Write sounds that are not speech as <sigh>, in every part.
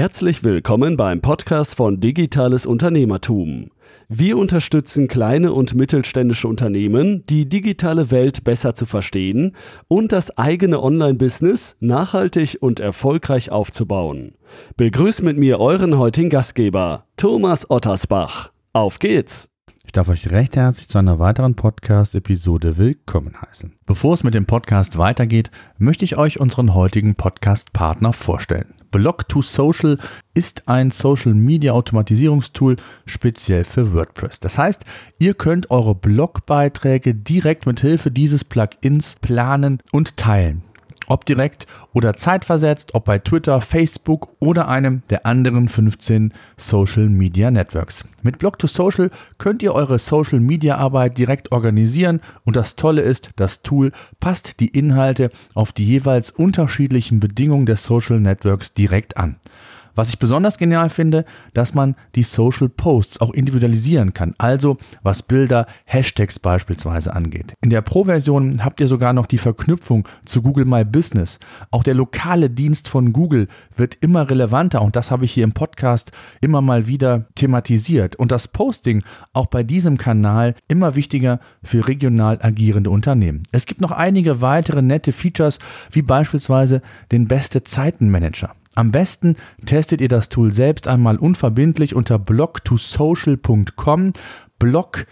Herzlich willkommen beim Podcast von Digitales Unternehmertum. Wir unterstützen kleine und mittelständische Unternehmen, die digitale Welt besser zu verstehen und das eigene Online-Business nachhaltig und erfolgreich aufzubauen. Begrüßt mit mir euren heutigen Gastgeber, Thomas Ottersbach. Auf geht's! Ich darf euch recht herzlich zu einer weiteren Podcast-Episode willkommen heißen. Bevor es mit dem Podcast weitergeht, möchte ich euch unseren heutigen Podcast-Partner vorstellen. Blog2Social ist ein Social Media Automatisierungstool speziell für WordPress. Das heißt, ihr könnt eure Blogbeiträge direkt mit Hilfe dieses Plugins planen und teilen ob direkt oder zeitversetzt, ob bei Twitter, Facebook oder einem der anderen 15 Social Media Networks. Mit Blog2Social könnt ihr eure Social Media Arbeit direkt organisieren und das Tolle ist, das Tool passt die Inhalte auf die jeweils unterschiedlichen Bedingungen des Social Networks direkt an. Was ich besonders genial finde, dass man die Social Posts auch individualisieren kann, also was Bilder, Hashtags beispielsweise angeht. In der Pro-Version habt ihr sogar noch die Verknüpfung zu Google My Business. Auch der lokale Dienst von Google wird immer relevanter und das habe ich hier im Podcast immer mal wieder thematisiert. Und das Posting auch bei diesem Kanal immer wichtiger für regional agierende Unternehmen. Es gibt noch einige weitere nette Features, wie beispielsweise den Beste Zeitenmanager. Am besten testet ihr das Tool selbst einmal unverbindlich unter blog2social.com. Blog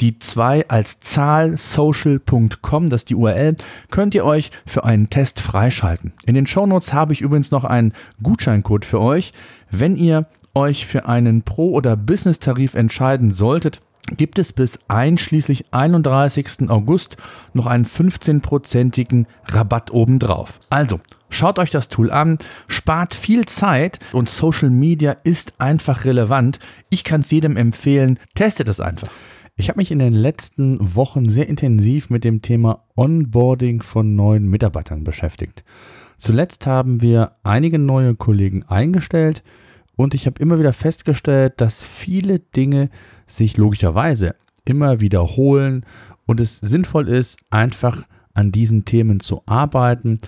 die 2 als Zahl social.com, das ist die URL, könnt ihr euch für einen Test freischalten. In den Shownotes habe ich übrigens noch einen Gutscheincode für euch. Wenn ihr euch für einen Pro- oder Business-Tarif entscheiden solltet, gibt es bis einschließlich 31. August noch einen 15-prozentigen Rabatt obendrauf. Also, schaut euch das Tool an, spart viel Zeit und Social Media ist einfach relevant. Ich kann es jedem empfehlen, testet es einfach. Ich habe mich in den letzten Wochen sehr intensiv mit dem Thema Onboarding von neuen Mitarbeitern beschäftigt. Zuletzt haben wir einige neue Kollegen eingestellt und ich habe immer wieder festgestellt, dass viele Dinge sich logischerweise immer wiederholen und es sinnvoll ist, einfach an diesen Themen zu arbeiten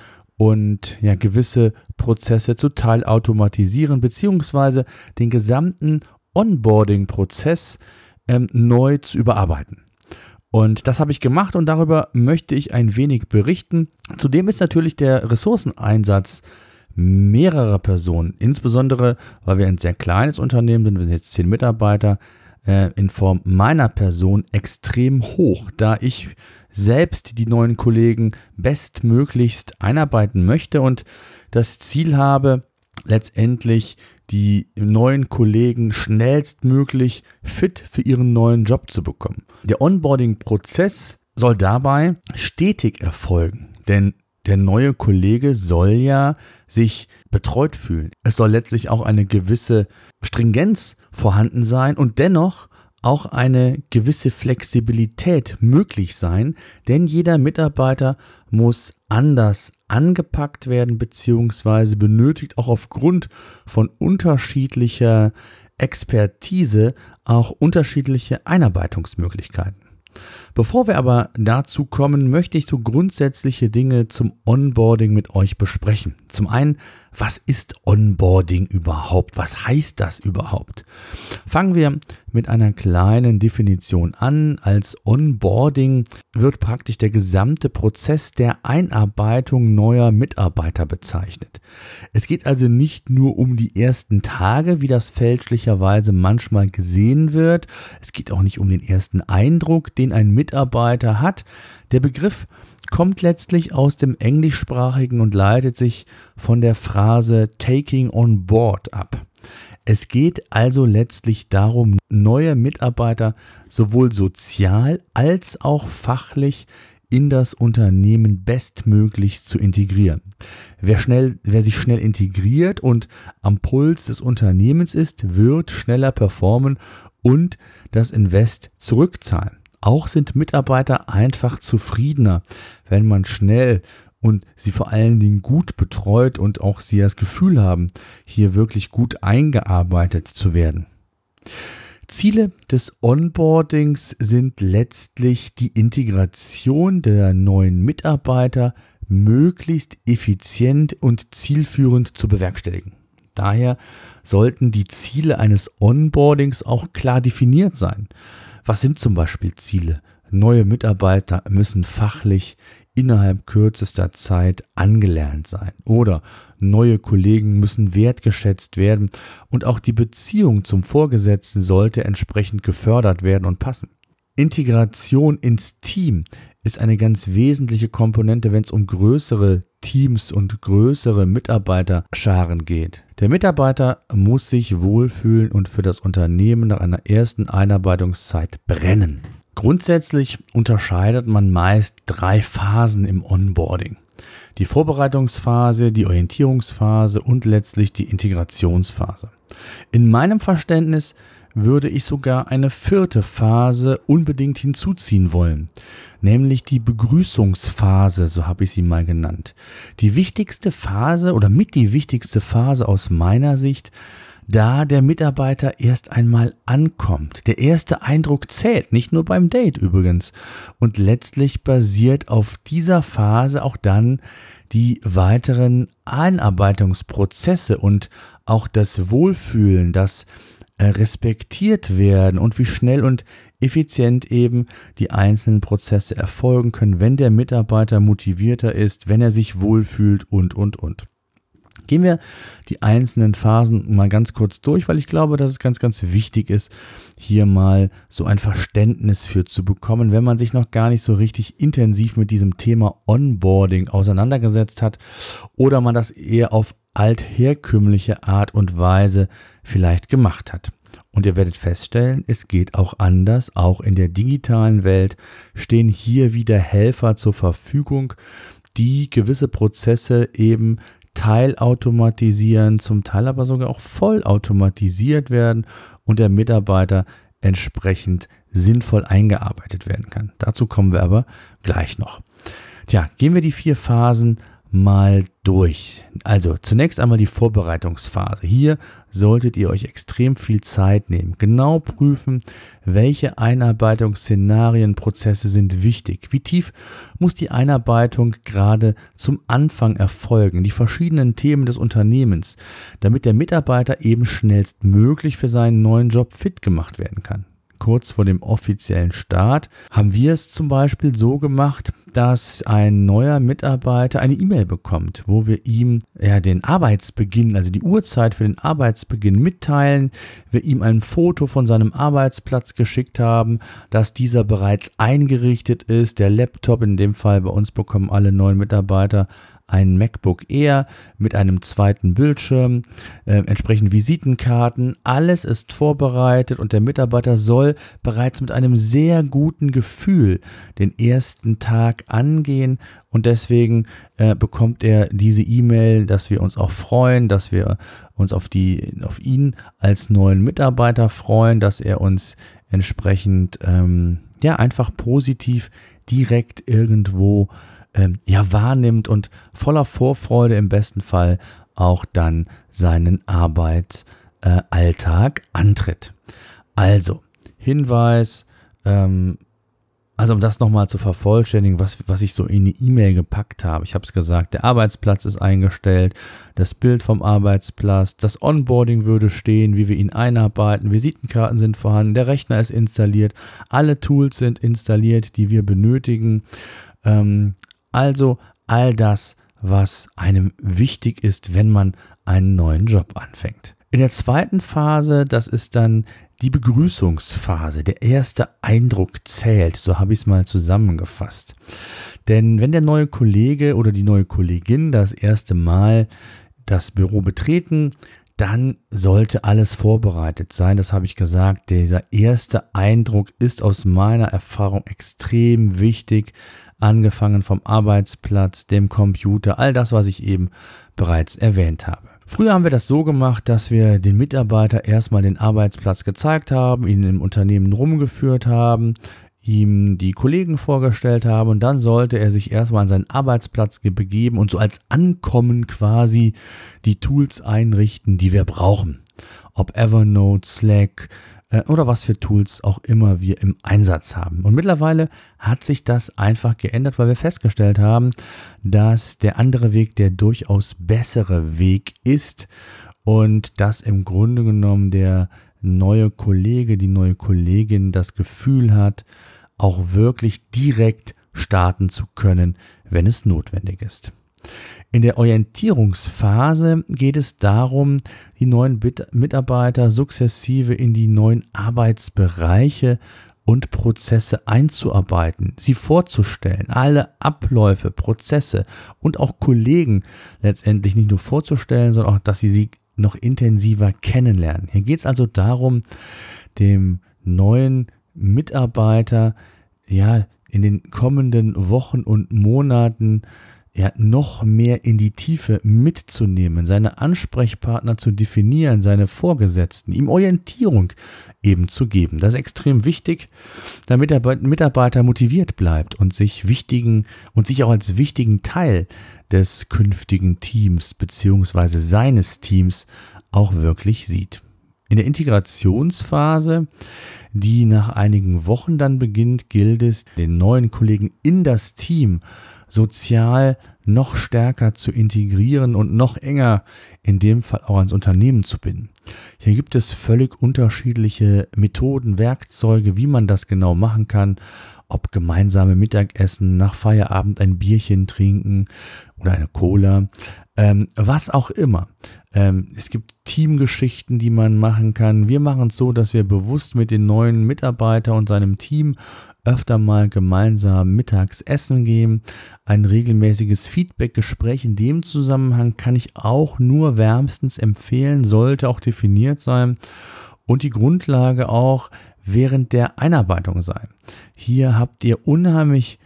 und ja gewisse Prozesse zu teilautomatisieren beziehungsweise den gesamten Onboarding-Prozess ähm, neu zu überarbeiten. Und das habe ich gemacht und darüber möchte ich ein wenig berichten. Zudem ist natürlich der Ressourceneinsatz mehrerer Personen, insbesondere weil wir ein sehr kleines Unternehmen sind, wir sind jetzt zehn Mitarbeiter, äh, in Form meiner Person extrem hoch, da ich selbst die neuen Kollegen bestmöglichst einarbeiten möchte und das Ziel habe, letztendlich die neuen Kollegen schnellstmöglich fit für ihren neuen Job zu bekommen. Der Onboarding-Prozess soll dabei stetig erfolgen, denn der neue Kollege soll ja sich betreut fühlen. Es soll letztlich auch eine gewisse Stringenz vorhanden sein und dennoch auch eine gewisse Flexibilität möglich sein, denn jeder Mitarbeiter muss anders angepackt werden beziehungsweise benötigt auch aufgrund von unterschiedlicher Expertise auch unterschiedliche Einarbeitungsmöglichkeiten. Bevor wir aber dazu kommen, möchte ich so grundsätzliche Dinge zum Onboarding mit euch besprechen. Zum einen, was ist Onboarding überhaupt? Was heißt das überhaupt? Fangen wir mit einer kleinen Definition an. Als Onboarding wird praktisch der gesamte Prozess der Einarbeitung neuer Mitarbeiter bezeichnet. Es geht also nicht nur um die ersten Tage, wie das fälschlicherweise manchmal gesehen wird. Es geht auch nicht um den ersten Eindruck, den ein Mitarbeiter hat. Der Begriff kommt letztlich aus dem englischsprachigen und leitet sich von der Phrase taking on board ab. Es geht also letztlich darum, neue Mitarbeiter sowohl sozial als auch fachlich in das Unternehmen bestmöglich zu integrieren. Wer, schnell, wer sich schnell integriert und am Puls des Unternehmens ist, wird schneller performen und das Invest zurückzahlen. Auch sind Mitarbeiter einfach zufriedener, wenn man schnell und sie vor allen Dingen gut betreut und auch sie das Gefühl haben, hier wirklich gut eingearbeitet zu werden. Ziele des Onboardings sind letztlich die Integration der neuen Mitarbeiter möglichst effizient und zielführend zu bewerkstelligen. Daher sollten die Ziele eines Onboardings auch klar definiert sein. Was sind zum Beispiel Ziele? Neue Mitarbeiter müssen fachlich innerhalb kürzester Zeit angelernt sein oder neue Kollegen müssen wertgeschätzt werden und auch die Beziehung zum Vorgesetzten sollte entsprechend gefördert werden und passen. Integration ins Team ist eine ganz wesentliche Komponente, wenn es um größere Teams und größere Mitarbeiterscharen geht. Der Mitarbeiter muss sich wohlfühlen und für das Unternehmen nach einer ersten Einarbeitungszeit brennen. Grundsätzlich unterscheidet man meist drei Phasen im Onboarding. Die Vorbereitungsphase, die Orientierungsphase und letztlich die Integrationsphase. In meinem Verständnis würde ich sogar eine vierte Phase unbedingt hinzuziehen wollen, nämlich die Begrüßungsphase, so habe ich sie mal genannt. Die wichtigste Phase oder mit die wichtigste Phase aus meiner Sicht, da der Mitarbeiter erst einmal ankommt. Der erste Eindruck zählt, nicht nur beim Date übrigens. Und letztlich basiert auf dieser Phase auch dann die weiteren Einarbeitungsprozesse und auch das Wohlfühlen, das äh, respektiert werden und wie schnell und effizient eben die einzelnen Prozesse erfolgen können, wenn der Mitarbeiter motivierter ist, wenn er sich wohlfühlt und, und, und. Gehen wir die einzelnen Phasen mal ganz kurz durch, weil ich glaube, dass es ganz, ganz wichtig ist, hier mal so ein Verständnis für zu bekommen, wenn man sich noch gar nicht so richtig intensiv mit diesem Thema Onboarding auseinandergesetzt hat oder man das eher auf altherkömmliche Art und Weise vielleicht gemacht hat. Und ihr werdet feststellen, es geht auch anders. Auch in der digitalen Welt stehen hier wieder Helfer zur Verfügung, die gewisse Prozesse eben teilautomatisieren, zum Teil aber sogar auch vollautomatisiert werden und der Mitarbeiter entsprechend sinnvoll eingearbeitet werden kann. Dazu kommen wir aber gleich noch. Tja, gehen wir die vier Phasen mal durch. Also zunächst einmal die Vorbereitungsphase. Hier solltet ihr euch extrem viel Zeit nehmen. Genau prüfen, welche Einarbeitungsszenarien, Prozesse sind wichtig. Wie tief muss die Einarbeitung gerade zum Anfang erfolgen? Die verschiedenen Themen des Unternehmens, damit der Mitarbeiter eben schnellstmöglich für seinen neuen Job fit gemacht werden kann kurz vor dem offiziellen Start, haben wir es zum Beispiel so gemacht, dass ein neuer Mitarbeiter eine E-Mail bekommt, wo wir ihm ja, den Arbeitsbeginn, also die Uhrzeit für den Arbeitsbeginn mitteilen, wir ihm ein Foto von seinem Arbeitsplatz geschickt haben, dass dieser bereits eingerichtet ist, der Laptop, in dem Fall bei uns bekommen alle neuen Mitarbeiter ein MacBook Air mit einem zweiten Bildschirm, äh, entsprechend Visitenkarten. Alles ist vorbereitet und der Mitarbeiter soll bereits mit einem sehr guten Gefühl den ersten Tag angehen und deswegen äh, bekommt er diese E-Mail, dass wir uns auch freuen, dass wir uns auf die auf ihn als neuen Mitarbeiter freuen, dass er uns entsprechend ähm, ja einfach positiv direkt irgendwo ähm, ja wahrnimmt und voller Vorfreude im besten Fall auch dann seinen Arbeitsalltag äh, antritt. Also, Hinweis, ähm, also um das nochmal zu vervollständigen, was, was ich so in die E-Mail gepackt habe. Ich habe es gesagt, der Arbeitsplatz ist eingestellt, das Bild vom Arbeitsplatz, das Onboarding würde stehen, wie wir ihn einarbeiten, Visitenkarten sind vorhanden, der Rechner ist installiert, alle Tools sind installiert, die wir benötigen. Ähm, also all das, was einem wichtig ist, wenn man einen neuen Job anfängt. In der zweiten Phase, das ist dann die Begrüßungsphase. Der erste Eindruck zählt, so habe ich es mal zusammengefasst. Denn wenn der neue Kollege oder die neue Kollegin das erste Mal das Büro betreten, dann sollte alles vorbereitet sein. Das habe ich gesagt. Dieser erste Eindruck ist aus meiner Erfahrung extrem wichtig angefangen vom Arbeitsplatz, dem Computer, all das, was ich eben bereits erwähnt habe. Früher haben wir das so gemacht, dass wir den Mitarbeiter erstmal den Arbeitsplatz gezeigt haben, ihn im Unternehmen rumgeführt haben, ihm die Kollegen vorgestellt haben und dann sollte er sich erstmal an seinen Arbeitsplatz begeben und so als Ankommen quasi die Tools einrichten, die wir brauchen. Ob Evernote, Slack, oder was für Tools auch immer wir im Einsatz haben. Und mittlerweile hat sich das einfach geändert, weil wir festgestellt haben, dass der andere Weg der durchaus bessere Weg ist. und dass im Grunde genommen der neue Kollege, die neue Kollegin das Gefühl hat, auch wirklich direkt starten zu können, wenn es notwendig ist. In der Orientierungsphase geht es darum, die neuen Mitarbeiter sukzessive in die neuen Arbeitsbereiche und Prozesse einzuarbeiten, sie vorzustellen, alle Abläufe, Prozesse und auch Kollegen letztendlich nicht nur vorzustellen, sondern auch, dass sie sie noch intensiver kennenlernen. Hier geht es also darum, dem neuen Mitarbeiter ja in den kommenden Wochen und Monaten ja, noch mehr in die Tiefe mitzunehmen, seine Ansprechpartner zu definieren, seine Vorgesetzten, ihm Orientierung eben zu geben. Das ist extrem wichtig, damit der Mitarbeiter motiviert bleibt und sich wichtigen und sich auch als wichtigen Teil des künftigen Teams beziehungsweise seines Teams auch wirklich sieht. In der Integrationsphase, die nach einigen Wochen dann beginnt, gilt es, den neuen Kollegen in das Team sozial noch stärker zu integrieren und noch enger in dem Fall auch ans Unternehmen zu binden. Hier gibt es völlig unterschiedliche Methoden, Werkzeuge, wie man das genau machen kann. Ob gemeinsame Mittagessen, nach Feierabend ein Bierchen trinken oder eine Cola, ähm, was auch immer. Ähm, es gibt Teamgeschichten, die man machen kann. Wir machen es so, dass wir bewusst mit den neuen Mitarbeiter und seinem Team öfter mal gemeinsam mittags essen gehen. Ein regelmäßiges Feedback-Gespräch in dem Zusammenhang kann ich auch nur wärmstens empfehlen, sollte auch definiert sein und die Grundlage auch während der Einarbeitung sein. Hier habt ihr unheimlich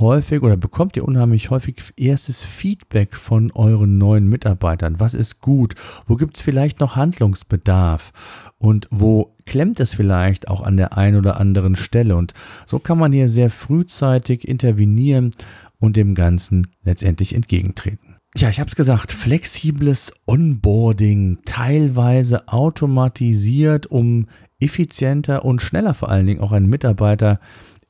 häufig oder bekommt ihr unheimlich häufig erstes Feedback von euren neuen Mitarbeitern. Was ist gut? Wo gibt es vielleicht noch Handlungsbedarf? Und wo klemmt es vielleicht auch an der einen oder anderen Stelle? Und so kann man hier sehr frühzeitig intervenieren und dem Ganzen letztendlich entgegentreten. Ja, ich habe es gesagt, flexibles Onboarding, teilweise automatisiert, um effizienter und schneller vor allen Dingen auch einen Mitarbeiter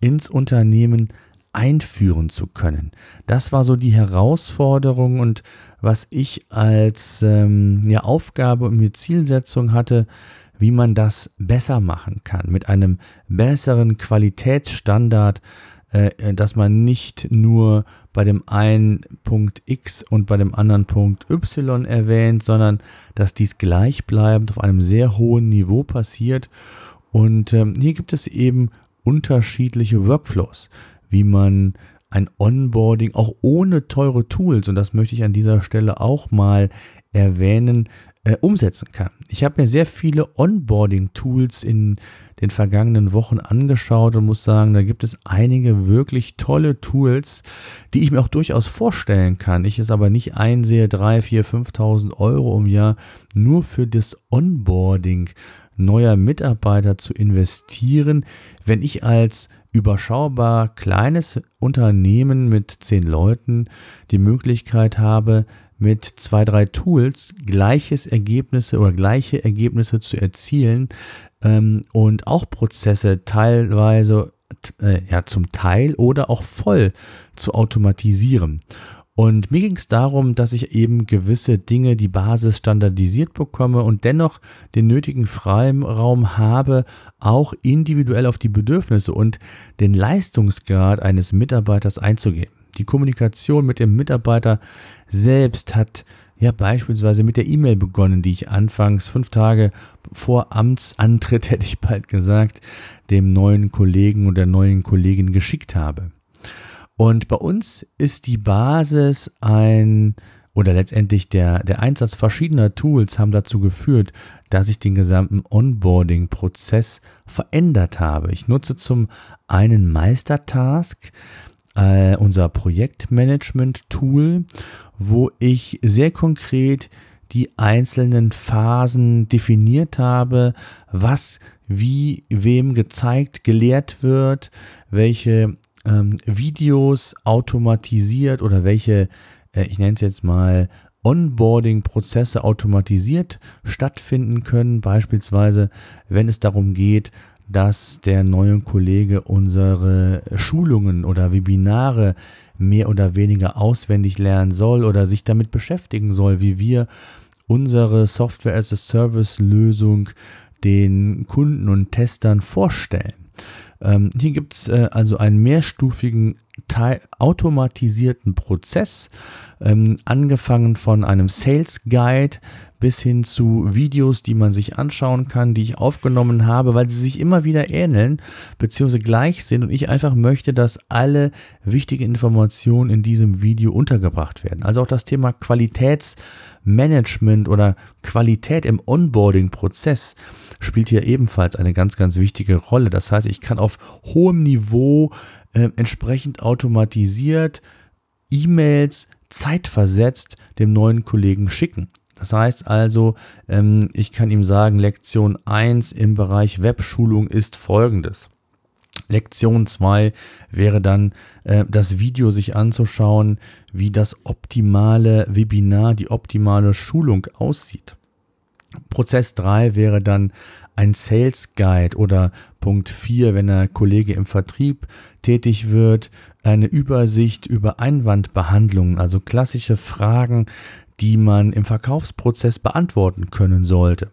ins Unternehmen einführen zu können. Das war so die Herausforderung und was ich als ähm, ja, Aufgabe und mir Zielsetzung hatte, wie man das besser machen kann, mit einem besseren Qualitätsstandard, dass man nicht nur bei dem einen Punkt X und bei dem anderen Punkt Y erwähnt, sondern dass dies gleichbleibend auf einem sehr hohen Niveau passiert. Und ähm, hier gibt es eben unterschiedliche Workflows wie man ein Onboarding auch ohne teure Tools, und das möchte ich an dieser Stelle auch mal erwähnen, äh, umsetzen kann. Ich habe mir sehr viele Onboarding-Tools in den vergangenen Wochen angeschaut und muss sagen, da gibt es einige wirklich tolle Tools, die ich mir auch durchaus vorstellen kann. Ich es aber nicht einsehe, 3, 4, 5.000 Euro im Jahr nur für das Onboarding neuer Mitarbeiter zu investieren, wenn ich als überschaubar kleines Unternehmen mit zehn Leuten die Möglichkeit habe, mit zwei, drei Tools gleiches Ergebnisse oder gleiche Ergebnisse zu erzielen ähm, und auch Prozesse teilweise, äh, ja, zum Teil oder auch voll zu automatisieren. Und mir ging es darum, dass ich eben gewisse Dinge, die Basis standardisiert bekomme und dennoch den nötigen Freiraum habe, auch individuell auf die Bedürfnisse und den Leistungsgrad eines Mitarbeiters einzugehen. Die Kommunikation mit dem Mitarbeiter selbst hat ja beispielsweise mit der E-Mail begonnen, die ich anfangs fünf Tage vor Amtsantritt, <laughs> hätte ich bald gesagt, dem neuen Kollegen oder neuen Kollegin geschickt habe. Und bei uns ist die Basis ein oder letztendlich der, der Einsatz verschiedener Tools haben dazu geführt, dass ich den gesamten Onboarding-Prozess verändert habe. Ich nutze zum einen Meistertask, äh, unser Projektmanagement-Tool, wo ich sehr konkret die einzelnen Phasen definiert habe, was wie wem gezeigt, gelehrt wird, welche ähm, Videos automatisiert oder welche, äh, ich nenne es jetzt mal, Onboarding-Prozesse automatisiert stattfinden können. Beispielsweise, wenn es darum geht, dass der neue Kollege unsere Schulungen oder Webinare mehr oder weniger auswendig lernen soll oder sich damit beschäftigen soll, wie wir unsere Software as a Service Lösung den Kunden und Testern vorstellen. Ähm, hier gibt es äh, also einen mehrstufigen Teil, automatisierten Prozess, ähm, angefangen von einem Sales Guide bis hin zu Videos, die man sich anschauen kann, die ich aufgenommen habe, weil sie sich immer wieder ähneln bzw. gleich sind und ich einfach möchte, dass alle wichtigen Informationen in diesem Video untergebracht werden. Also auch das Thema Qualitätsmanagement oder Qualität im Onboarding-Prozess spielt hier ebenfalls eine ganz, ganz wichtige Rolle. Das heißt, ich kann auf hohem Niveau äh, entsprechend automatisiert E-Mails zeitversetzt dem neuen Kollegen schicken. Das heißt also, ähm, ich kann ihm sagen, Lektion 1 im Bereich Webschulung ist folgendes. Lektion 2 wäre dann äh, das Video sich anzuschauen, wie das optimale Webinar, die optimale Schulung aussieht. Prozess 3 wäre dann ein Sales Guide oder Punkt 4, wenn der Kollege im Vertrieb tätig wird, eine Übersicht über Einwandbehandlungen, also klassische Fragen, die man im Verkaufsprozess beantworten können sollte.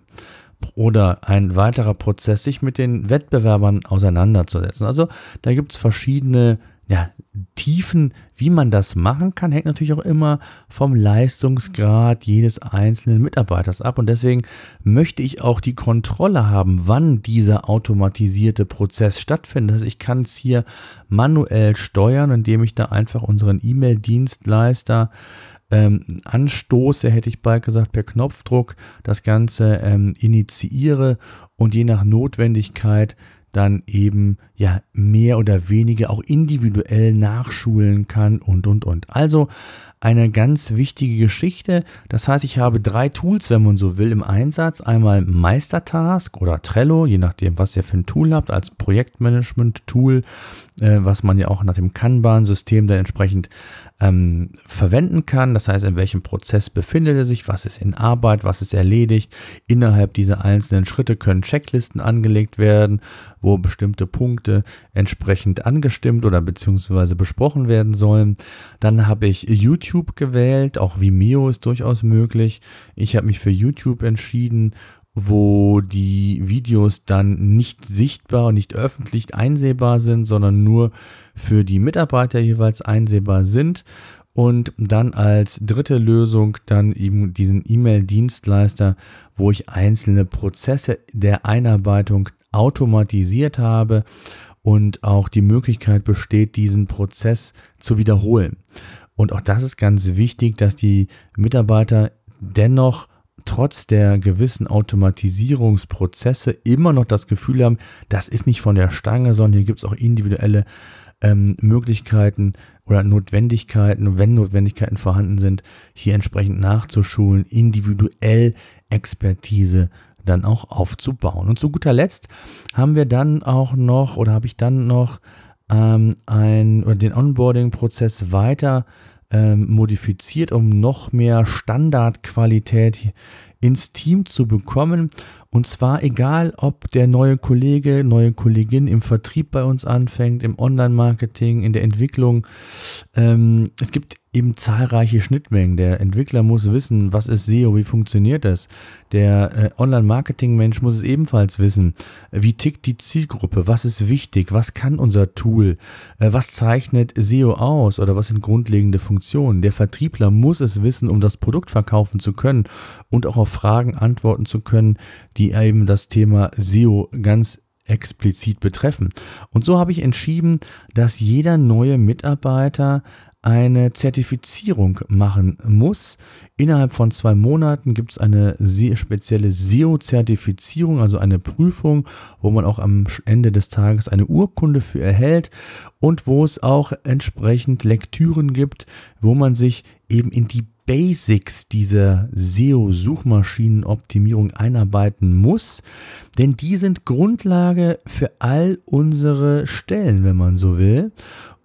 Oder ein weiterer Prozess, sich mit den Wettbewerbern auseinanderzusetzen. Also da gibt es verschiedene ja, Tiefen, wie man das machen kann, hängt natürlich auch immer vom Leistungsgrad jedes einzelnen Mitarbeiters ab. Und deswegen möchte ich auch die Kontrolle haben, wann dieser automatisierte Prozess stattfindet. Also ich kann es hier manuell steuern, indem ich da einfach unseren E-Mail-Dienstleister ähm, anstoße, hätte ich bald gesagt, per Knopfdruck das Ganze ähm, initiiere und je nach Notwendigkeit dann eben ja mehr oder weniger auch individuell nachschulen kann und und und. Also eine ganz wichtige Geschichte. Das heißt, ich habe drei Tools, wenn man so will, im Einsatz. Einmal Meistertask oder Trello, je nachdem, was ihr für ein Tool habt, als Projektmanagement-Tool, äh, was man ja auch nach dem Kanban-System dann entsprechend ähm, verwenden kann. Das heißt, in welchem Prozess befindet er sich, was ist in Arbeit, was ist erledigt. Innerhalb dieser einzelnen Schritte können Checklisten angelegt werden, wo bestimmte Punkte entsprechend angestimmt oder beziehungsweise besprochen werden sollen. Dann habe ich YouTube gewählt, auch Vimeo ist durchaus möglich. Ich habe mich für YouTube entschieden wo die Videos dann nicht sichtbar und nicht öffentlich einsehbar sind, sondern nur für die Mitarbeiter jeweils einsehbar sind. Und dann als dritte Lösung dann eben diesen E-Mail-Dienstleister, wo ich einzelne Prozesse der Einarbeitung automatisiert habe und auch die Möglichkeit besteht, diesen Prozess zu wiederholen. Und auch das ist ganz wichtig, dass die Mitarbeiter dennoch trotz der gewissen Automatisierungsprozesse immer noch das Gefühl haben, das ist nicht von der Stange, sondern hier gibt es auch individuelle ähm, Möglichkeiten oder Notwendigkeiten, wenn Notwendigkeiten vorhanden sind, hier entsprechend nachzuschulen, individuell Expertise dann auch aufzubauen. Und zu guter Letzt haben wir dann auch noch oder habe ich dann noch ähm, ein, oder den Onboarding-Prozess weiter ähm, modifiziert, um noch mehr Standardqualität ins Team zu bekommen. Und zwar egal, ob der neue Kollege, neue Kollegin im Vertrieb bei uns anfängt, im Online-Marketing, in der Entwicklung. Ähm, es gibt eben zahlreiche Schnittmengen. Der Entwickler muss wissen, was ist SEO, wie funktioniert das. Der äh, Online-Marketing-Mensch muss es ebenfalls wissen. Wie tickt die Zielgruppe? Was ist wichtig? Was kann unser Tool? Äh, was zeichnet SEO aus? Oder was sind grundlegende Funktionen? Der Vertriebler muss es wissen, um das Produkt verkaufen zu können und auch auf Fragen antworten zu können, die eben das Thema SEO ganz explizit betreffen. Und so habe ich entschieden, dass jeder neue Mitarbeiter eine Zertifizierung machen muss. Innerhalb von zwei Monaten gibt es eine spezielle SEO-Zertifizierung, also eine Prüfung, wo man auch am Ende des Tages eine Urkunde für erhält und wo es auch entsprechend Lektüren gibt, wo man sich eben in die Basics dieser SEO-Suchmaschinenoptimierung einarbeiten muss, denn die sind Grundlage für all unsere Stellen, wenn man so will.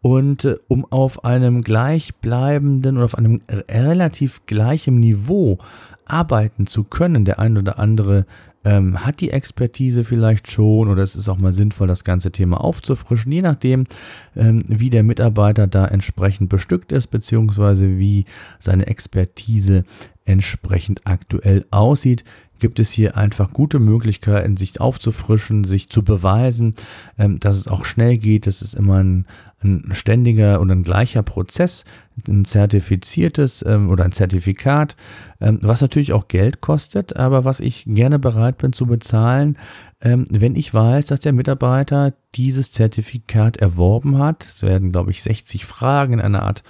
Und äh, um auf einem gleichbleibenden oder auf einem relativ gleichen Niveau arbeiten zu können, der ein oder andere ähm, hat die Expertise vielleicht schon oder es ist auch mal sinnvoll, das ganze Thema aufzufrischen, je nachdem, ähm, wie der Mitarbeiter da entsprechend bestückt ist, beziehungsweise wie seine Expertise entsprechend aktuell aussieht gibt es hier einfach gute Möglichkeiten, sich aufzufrischen, sich zu beweisen, ähm, dass es auch schnell geht. Das ist immer ein, ein ständiger und ein gleicher Prozess, ein zertifiziertes ähm, oder ein Zertifikat, ähm, was natürlich auch Geld kostet, aber was ich gerne bereit bin zu bezahlen, wenn ich weiß, dass der Mitarbeiter dieses Zertifikat erworben hat. Es werden, glaube ich, 60 Fragen in einer Art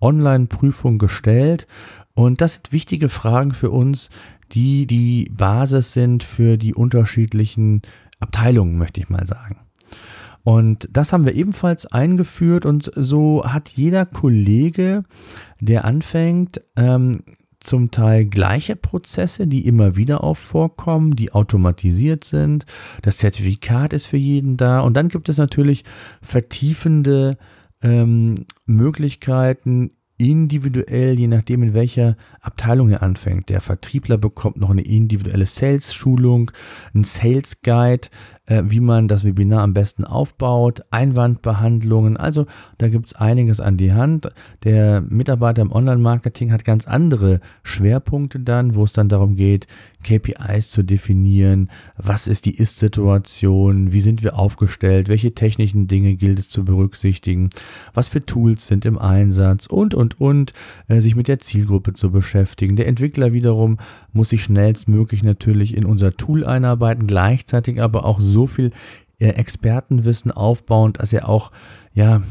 Online-Prüfung gestellt. Und das sind wichtige Fragen für uns, die die Basis sind für die unterschiedlichen Abteilungen, möchte ich mal sagen. Und das haben wir ebenfalls eingeführt und so hat jeder Kollege, der anfängt, ähm, zum Teil gleiche Prozesse, die immer wieder auf vorkommen, die automatisiert sind. Das Zertifikat ist für jeden da. Und dann gibt es natürlich vertiefende ähm, Möglichkeiten, individuell, je nachdem in welcher Abteilung er anfängt. Der Vertriebler bekommt noch eine individuelle Sales-Schulung, ein Sales Guide, äh, wie man das Webinar am besten aufbaut, Einwandbehandlungen. Also da gibt es einiges an die Hand. Der Mitarbeiter im Online-Marketing hat ganz andere Schwerpunkte dann, wo es dann darum geht, KPIs zu definieren, was ist die Ist-Situation, wie sind wir aufgestellt, welche technischen Dinge gilt es zu berücksichtigen, was für Tools sind im Einsatz und, und, und, äh, sich mit der Zielgruppe zu beschäftigen. Der Entwickler wiederum muss sich schnellstmöglich natürlich in unser Tool einarbeiten, gleichzeitig aber auch so viel äh, Expertenwissen aufbauen, dass er auch, ja,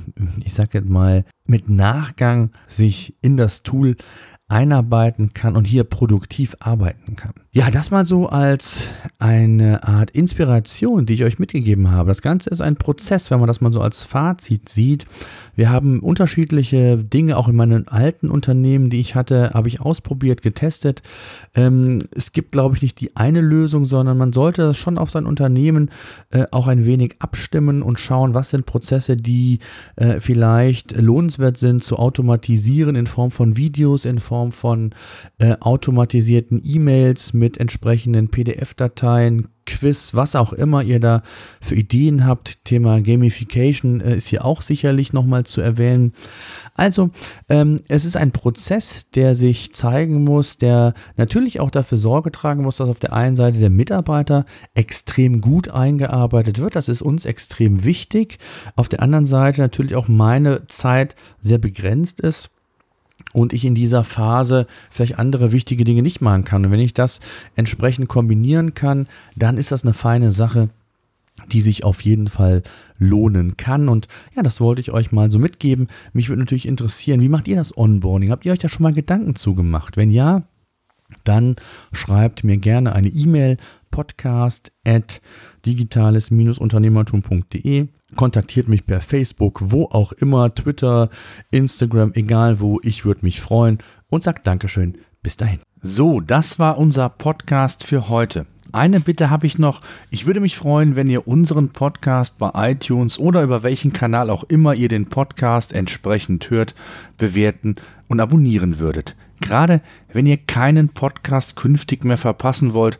ich sag jetzt mal, mit Nachgang sich in das Tool einarbeiten kann und hier produktiv arbeiten kann. Ja, das mal so als eine Art Inspiration, die ich euch mitgegeben habe. Das Ganze ist ein Prozess, wenn man das mal so als Fazit sieht. Wir haben unterschiedliche Dinge, auch in meinen alten Unternehmen, die ich hatte, habe ich ausprobiert, getestet. Ähm, es gibt, glaube ich, nicht die eine Lösung, sondern man sollte das schon auf sein Unternehmen äh, auch ein wenig abstimmen und schauen, was sind Prozesse, die äh, vielleicht lohnenswert sind zu automatisieren in Form von Videos, in Form von äh, automatisierten E-Mails mit entsprechenden PDF-Dateien, Quiz, was auch immer ihr da für Ideen habt. Thema Gamification äh, ist hier auch sicherlich nochmal zu erwähnen. Also, ähm, es ist ein Prozess, der sich zeigen muss, der natürlich auch dafür Sorge tragen muss, dass auf der einen Seite der Mitarbeiter extrem gut eingearbeitet wird. Das ist uns extrem wichtig. Auf der anderen Seite natürlich auch meine Zeit sehr begrenzt ist und ich in dieser Phase vielleicht andere wichtige Dinge nicht machen kann. Und wenn ich das entsprechend kombinieren kann, dann ist das eine feine Sache, die sich auf jeden Fall lohnen kann. Und ja, das wollte ich euch mal so mitgeben. Mich würde natürlich interessieren, wie macht ihr das Onboarding? Habt ihr euch da schon mal Gedanken zugemacht? Wenn ja, dann schreibt mir gerne eine E-Mail podcast at digitales-unternehmertum.de kontaktiert mich per Facebook, wo auch immer, Twitter, Instagram, egal wo, ich würde mich freuen und sagt Dankeschön. Bis dahin. So, das war unser Podcast für heute. Eine Bitte habe ich noch. Ich würde mich freuen, wenn ihr unseren Podcast bei iTunes oder über welchen Kanal auch immer ihr den Podcast entsprechend hört, bewerten und abonnieren würdet. Gerade wenn ihr keinen Podcast künftig mehr verpassen wollt,